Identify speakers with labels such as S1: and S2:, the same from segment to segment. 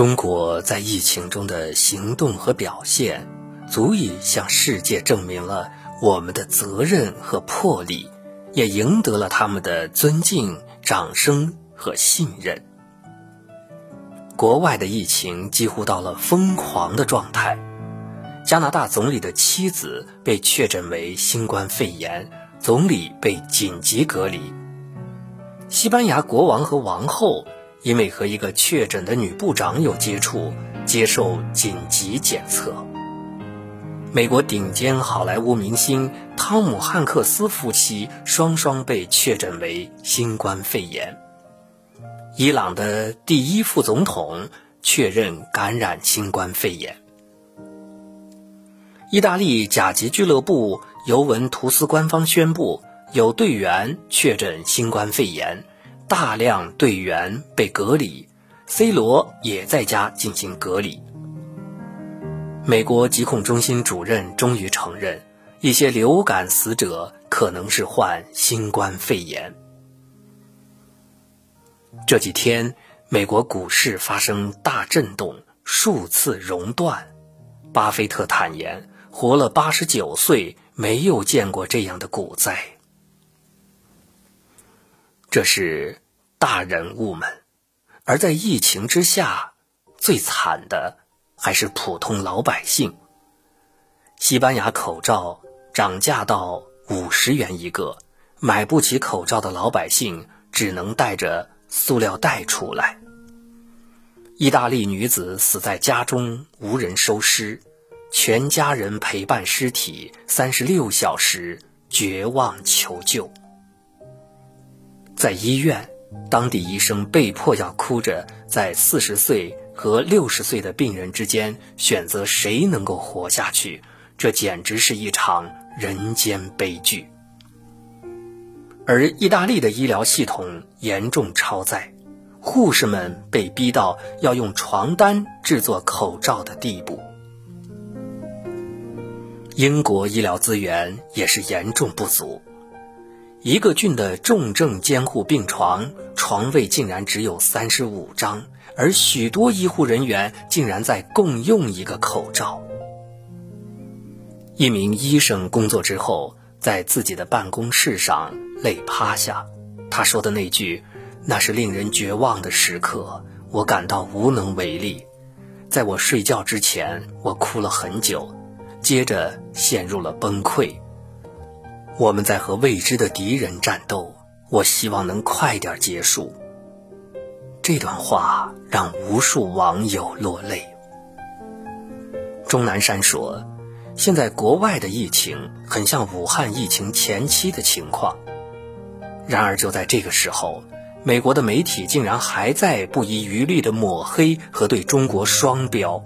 S1: 中国在疫情中的行动和表现，足以向世界证明了我们的责任和魄力，也赢得了他们的尊敬、掌声和信任。国外的疫情几乎到了疯狂的状态，加拿大总理的妻子被确诊为新冠肺炎，总理被紧急隔离。西班牙国王和王后。因为和一个确诊的女部长有接触，接受紧急检测。美国顶尖好莱坞明星汤姆汉克斯夫妻双双被确诊为新冠肺炎。伊朗的第一副总统确认感染新冠肺炎。意大利甲级俱乐部尤文图斯官方宣布，有队员确诊新冠肺炎。大量队员被隔离，C 罗也在家进行隔离。美国疾控中心主任终于承认，一些流感死者可能是患新冠肺炎。这几天，美国股市发生大震动，数次熔断。巴菲特坦言，活了八十九岁，没有见过这样的股灾。这是大人物们，而在疫情之下，最惨的还是普通老百姓。西班牙口罩涨价到五十元一个，买不起口罩的老百姓只能带着塑料袋出来。意大利女子死在家中，无人收尸，全家人陪伴尸体三十六小时，绝望求救。在医院，当地医生被迫要哭着在四十岁和六十岁的病人之间选择谁能够活下去，这简直是一场人间悲剧。而意大利的医疗系统严重超载，护士们被逼到要用床单制作口罩的地步。英国医疗资源也是严重不足。一个郡的重症监护病床床位竟然只有三十五张，而许多医护人员竟然在共用一个口罩。一名医生工作之后，在自己的办公室上累趴下，他说的那句：“那是令人绝望的时刻，我感到无能为力。在我睡觉之前，我哭了很久，接着陷入了崩溃。”我们在和未知的敌人战斗，我希望能快点结束。这段话让无数网友落泪。钟南山说：“现在国外的疫情很像武汉疫情前期的情况。”然而就在这个时候，美国的媒体竟然还在不遗余力的抹黑和对中国双标。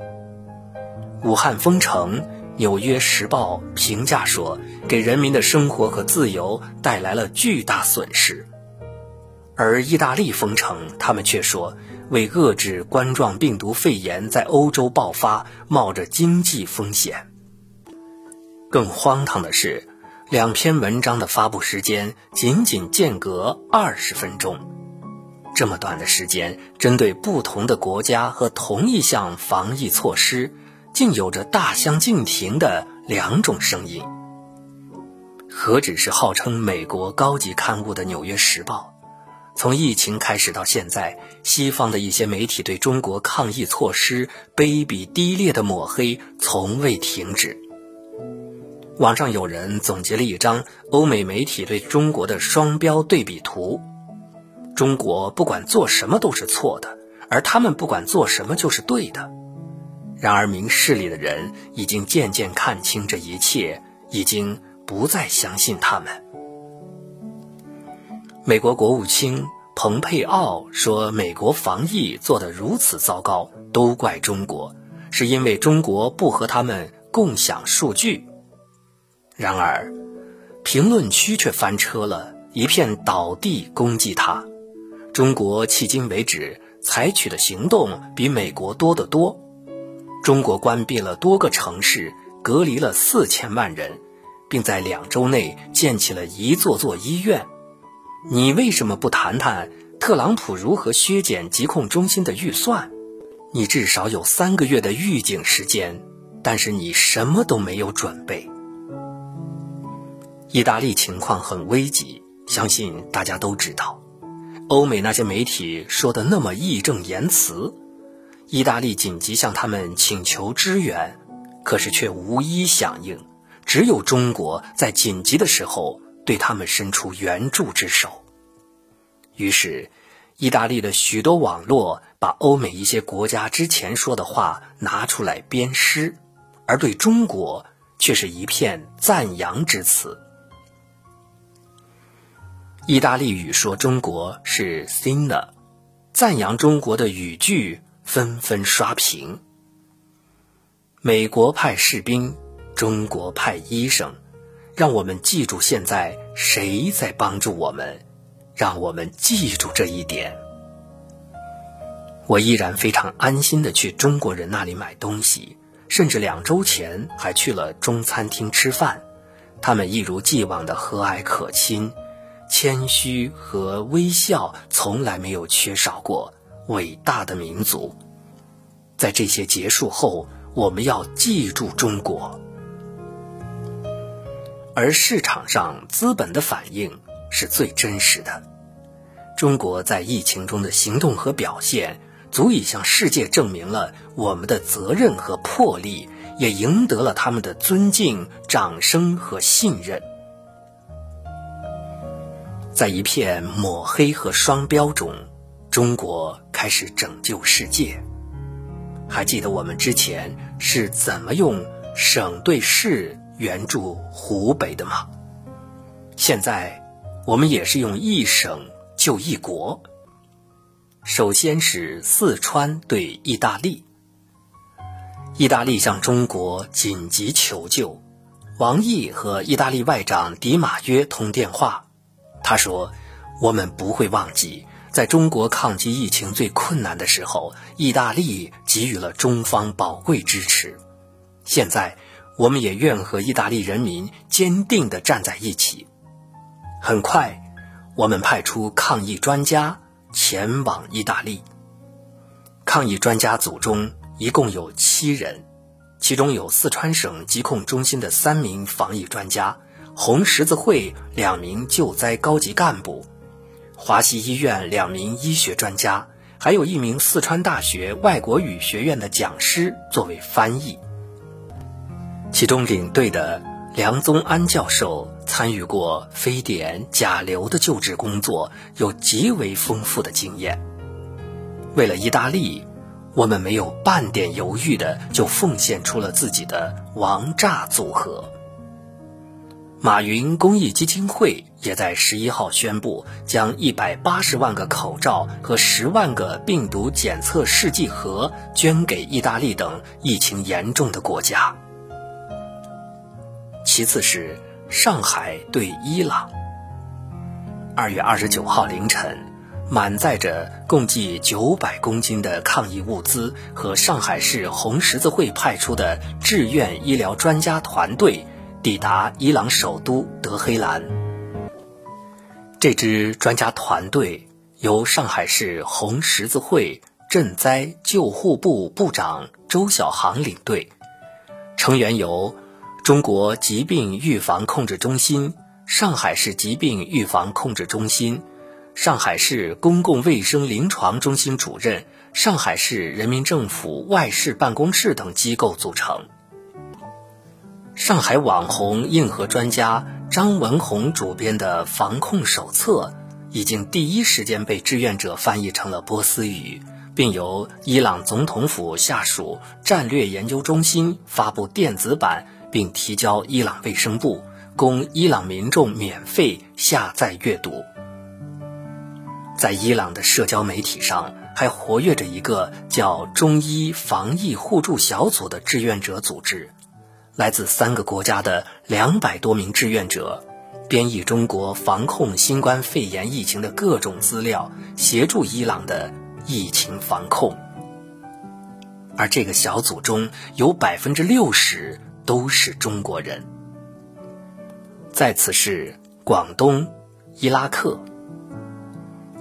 S1: 武汉封城。《纽约时报》评价说：“给人民的生活和自由带来了巨大损失。”而意大利封城，他们却说为遏制冠状病毒肺炎在欧洲爆发，冒着经济风险。更荒唐的是，两篇文章的发布时间仅仅间隔二十分钟，这么短的时间，针对不同的国家和同一项防疫措施。竟有着大相径庭的两种声音。何止是号称美国高级刊物的《纽约时报》，从疫情开始到现在，西方的一些媒体对中国抗疫措施卑鄙低劣的抹黑从未停止。网上有人总结了一张欧美媒体对中国的双标对比图：中国不管做什么都是错的，而他们不管做什么就是对的。然而，明事理的人已经渐渐看清这一切，已经不再相信他们。美国国务卿蓬佩奥说：“美国防疫做得如此糟糕，都怪中国，是因为中国不和他们共享数据。”然而，评论区却翻车了，一片倒地攻击他。中国迄今为止采取的行动比美国多得多。中国关闭了多个城市，隔离了四千万人，并在两周内建起了一座座医院。你为什么不谈谈特朗普如何削减疾控中心的预算？你至少有三个月的预警时间，但是你什么都没有准备。意大利情况很危急，相信大家都知道。欧美那些媒体说的那么义正言辞，意大利紧急向他们请求支援，可是却无一响应。只有中国在紧急的时候对他们伸出援助之手。于是，意大利的许多网络把欧美一些国家之前说的话拿出来编诗，而对中国却是一片赞扬之词。意大利语说中国是 “sina”，赞扬中国的语句纷纷刷屏。美国派士兵，中国派医生，让我们记住现在谁在帮助我们，让我们记住这一点。我依然非常安心的去中国人那里买东西，甚至两周前还去了中餐厅吃饭，他们一如既往的和蔼可亲。谦虚和微笑从来没有缺少过。伟大的民族，在这些结束后，我们要记住中国。而市场上资本的反应是最真实的。中国在疫情中的行动和表现，足以向世界证明了我们的责任和魄力，也赢得了他们的尊敬、掌声和信任。在一片抹黑和双标中，中国开始拯救世界。还记得我们之前是怎么用省对市援助湖北的吗？现在我们也是用一省救一国。首先是四川对意大利，意大利向中国紧急求救，王毅和意大利外长迪马约通电话。他说：“我们不会忘记，在中国抗击疫情最困难的时候，意大利给予了中方宝贵支持。现在，我们也愿和意大利人民坚定地站在一起。很快，我们派出抗疫专家前往意大利。抗疫专家组中一共有七人，其中有四川省疾控中心的三名防疫专家。”红十字会两名救灾高级干部，华西医院两名医学专家，还有一名四川大学外国语学院的讲师作为翻译。其中领队的梁宗安教授参与过非典、甲流的救治工作，有极为丰富的经验。为了意大利，我们没有半点犹豫的就奉献出了自己的王炸组合。马云公益基金会也在十一号宣布，将一百八十万个口罩和十万个病毒检测试剂盒捐给意大利等疫情严重的国家。其次是上海对伊朗。二月二十九号凌晨，满载着共计九百公斤的抗疫物资和上海市红十字会派出的志愿医疗专家团队。抵达伊朗首都德黑兰。这支专家团队由上海市红十字会赈灾救护部部长周小航领队，成员由中国疾病预防控制中心、上海市疾病预防控制中心、上海市公共卫生临床中心主任、上海市人民政府外事办公室等机构组成。上海网红硬核专家张文宏主编的防控手册，已经第一时间被志愿者翻译成了波斯语，并由伊朗总统府下属战略研究中心发布电子版，并提交伊朗卫生部，供伊朗民众免费下载阅读。在伊朗的社交媒体上，还活跃着一个叫“中医防疫互助小组”的志愿者组织。来自三个国家的两百多名志愿者，编译中国防控新冠肺炎疫情的各种资料，协助伊朗的疫情防控。而这个小组中有百分之六十都是中国人。在此是广东伊拉克。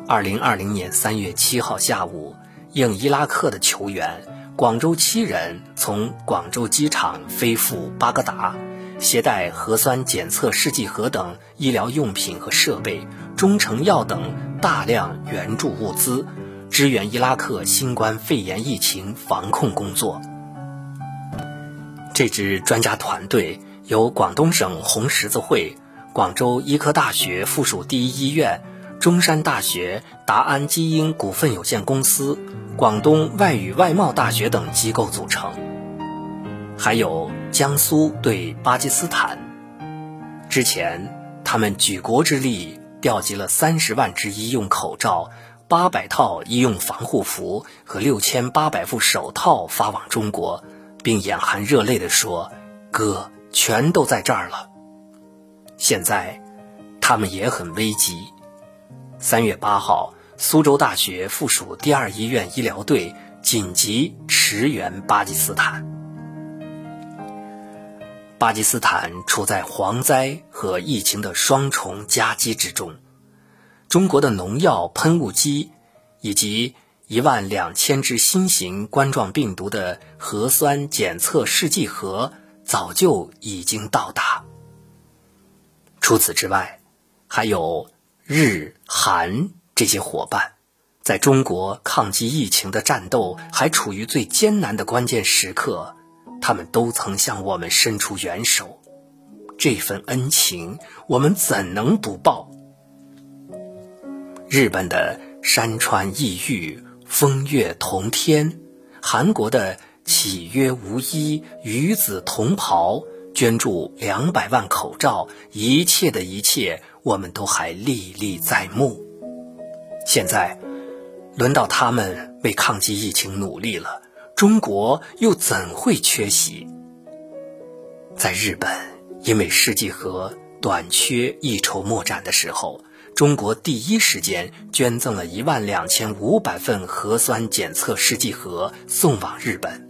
S1: 二零二零年三月七号下午，应伊拉克的求援，广州七人从广州机场飞赴巴格达，携带核酸检测试剂盒等医疗用品和设备、中成药等大量援助物资，支援伊拉克新冠肺炎疫情防控工作。这支专家团队由广东省红十字会、广州医科大学附属第一医院。中山大学达安基因股份有限公司、广东外语外贸大学等机构组成，还有江苏对巴基斯坦。之前，他们举国之力调集了三十万只医用口罩、八百套医用防护服和六千八百副手套发往中国，并眼含热泪地说：“哥，全都在这儿了。”现在，他们也很危急。三月八号，苏州大学附属第二医院医疗队紧急驰援巴基斯坦。巴基斯坦处在蝗灾和疫情的双重夹击之中，中国的农药喷雾机以及一万两千只新型冠状病毒的核酸检测试剂盒早就已经到达。除此之外，还有。日韩这些伙伴，在中国抗击疫情的战斗还处于最艰难的关键时刻，他们都曾向我们伸出援手，这份恩情我们怎能不报？日本的山川异域，风月同天；韩国的岂曰无衣，与子同袍。捐助两百万口罩，一切的一切，我们都还历历在目。现在，轮到他们为抗击疫情努力了，中国又怎会缺席？在日本因为试剂盒短缺一筹莫展的时候，中国第一时间捐赠了一万两千五百份核酸检测试剂盒送往日本。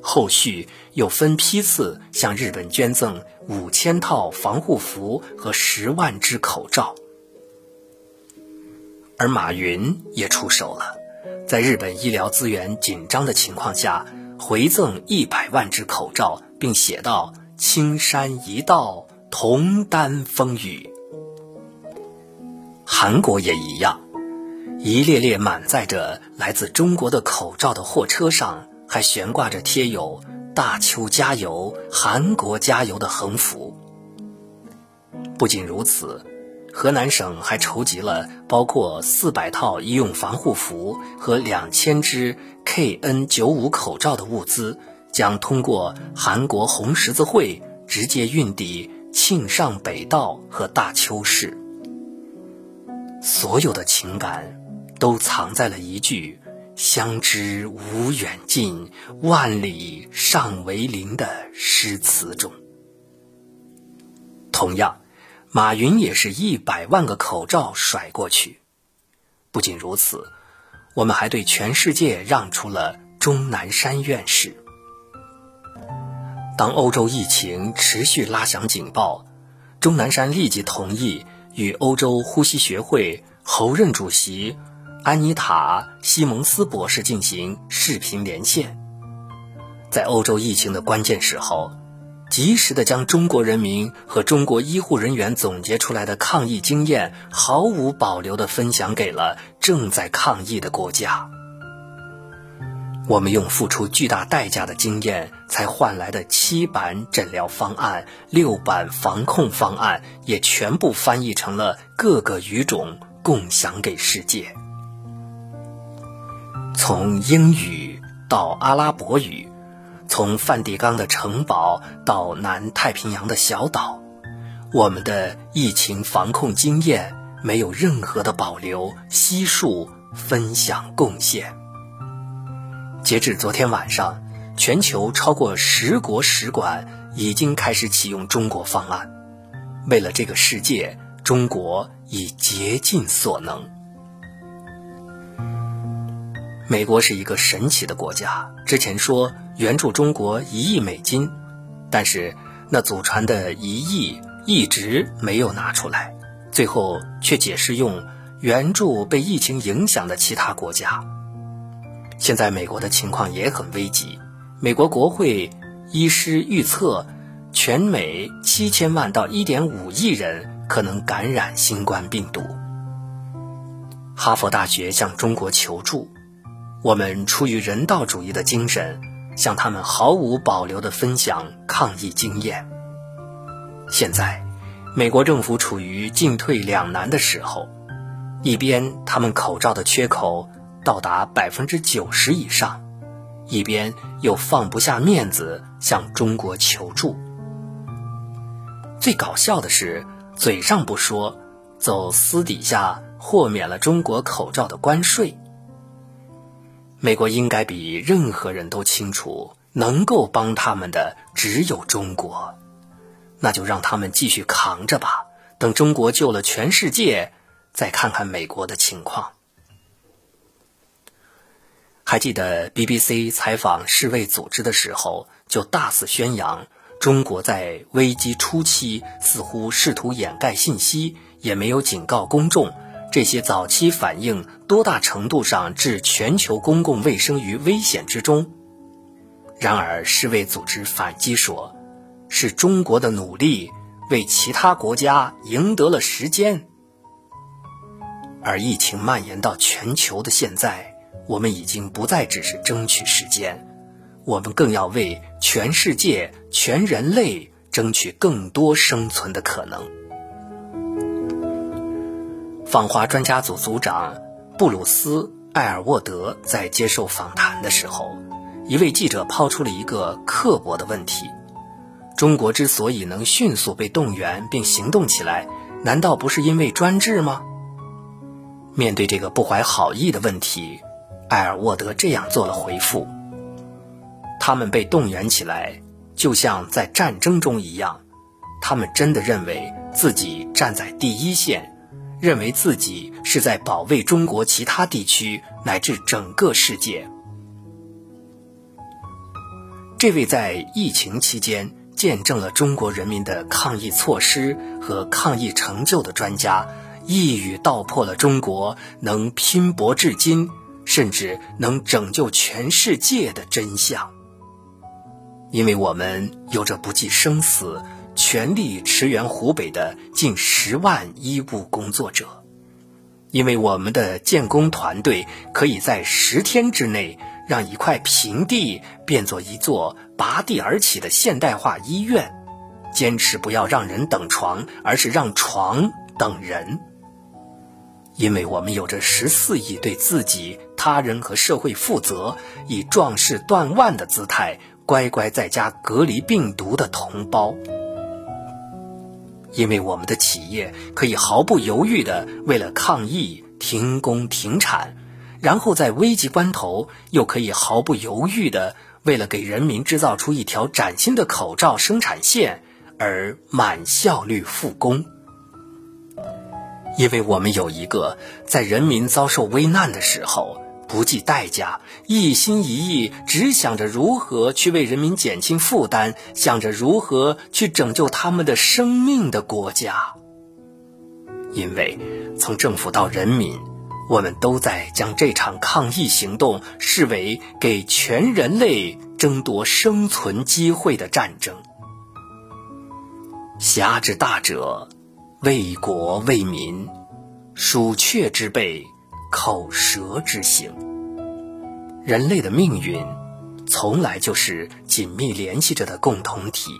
S1: 后续又分批次向日本捐赠五千套防护服和十万只口罩，而马云也出手了，在日本医疗资源紧张的情况下，回赠一百万只口罩，并写道：“青山一道，同担风雨。”韩国也一样，一列列满载着来自中国的口罩的货车上。还悬挂着贴有“大邱加油，韩国加油”的横幅。不仅如此，河南省还筹集了包括四百套医用防护服和两千只 KN95 口罩的物资，将通过韩国红十字会直接运抵庆尚北道和大邱市。所有的情感，都藏在了一句。相知无远近，万里尚为邻的诗词中。同样，马云也是一百万个口罩甩过去。不仅如此，我们还对全世界让出了钟南山院士。当欧洲疫情持续拉响警报，钟南山立即同意与欧洲呼吸学会侯任主席。安妮塔·西蒙斯博士进行视频连线，在欧洲疫情的关键时候，及时的将中国人民和中国医护人员总结出来的抗疫经验毫无保留的分享给了正在抗疫的国家。我们用付出巨大代价的经验才换来的七版诊疗方案、六版防控方案，也全部翻译成了各个语种，共享给世界。从英语到阿拉伯语，从梵蒂冈的城堡到南太平洋的小岛，我们的疫情防控经验没有任何的保留，悉数分享贡献。截至昨天晚上，全球超过十国使馆已经开始启用中国方案。为了这个世界，中国已竭尽所能。美国是一个神奇的国家。之前说援助中国一亿美金，但是那祖传的一亿一直没有拿出来，最后却解释用援助被疫情影响的其他国家。现在美国的情况也很危急，美国国会医师预测，全美七千万到一点五亿人可能感染新冠病毒。哈佛大学向中国求助，我们出于人道主义的精神，向他们毫无保留地分享抗疫经验。现在，美国政府处于进退两难的时候，一边他们口罩的缺口。到达百分之九十以上，一边又放不下面子向中国求助。最搞笑的是，嘴上不说，走私底下豁免了中国口罩的关税。美国应该比任何人都清楚，能够帮他们的只有中国，那就让他们继续扛着吧。等中国救了全世界，再看看美国的情况。还记得 BBC 采访世卫组织的时候，就大肆宣扬中国在危机初期似乎试图掩盖信息，也没有警告公众，这些早期反应多大程度上置全球公共卫生于危险之中。然而，世卫组织反击说，是中国的努力为其他国家赢得了时间，而疫情蔓延到全球的现在。我们已经不再只是争取时间，我们更要为全世界、全人类争取更多生存的可能。访华专家组组长布鲁斯·艾尔沃德在接受访谈的时候，一位记者抛出了一个刻薄的问题：中国之所以能迅速被动员并行动起来，难道不是因为专制吗？面对这个不怀好意的问题。艾尔沃德这样做了回复：“他们被动员起来，就像在战争中一样。他们真的认为自己站在第一线，认为自己是在保卫中国其他地区乃至整个世界。”这位在疫情期间见证了中国人民的抗疫措施和抗疫成就的专家，一语道破了中国能拼搏至今。甚至能拯救全世界的真相，因为我们有着不计生死、全力驰援湖北的近十万医务工作者，因为我们的建工团队可以在十天之内让一块平地变作一座拔地而起的现代化医院，坚持不要让人等床，而是让床等人。因为我们有着十四亿对自己、他人和社会负责、以壮士断腕的姿态乖乖在家隔离病毒的同胞；因为我们的企业可以毫不犹豫地为了抗疫停工停产，然后在危急关头又可以毫不犹豫地为了给人民制造出一条崭新的口罩生产线而满效率复工。因为我们有一个在人民遭受危难的时候不计代价、一心一意只想着如何去为人民减轻负担、想着如何去拯救他们的生命的国家。因为从政府到人民，我们都在将这场抗疫行动视为给全人类争夺生存机会的战争。侠之大者。为国为民，鼠雀之辈，口舌之行。人类的命运，从来就是紧密联系着的共同体。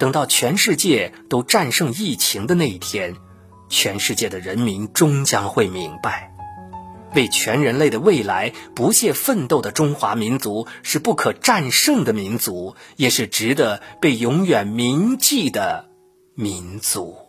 S1: 等到全世界都战胜疫情的那一天，全世界的人民终将会明白，为全人类的未来不懈奋斗的中华民族是不可战胜的民族，也是值得被永远铭记的民族。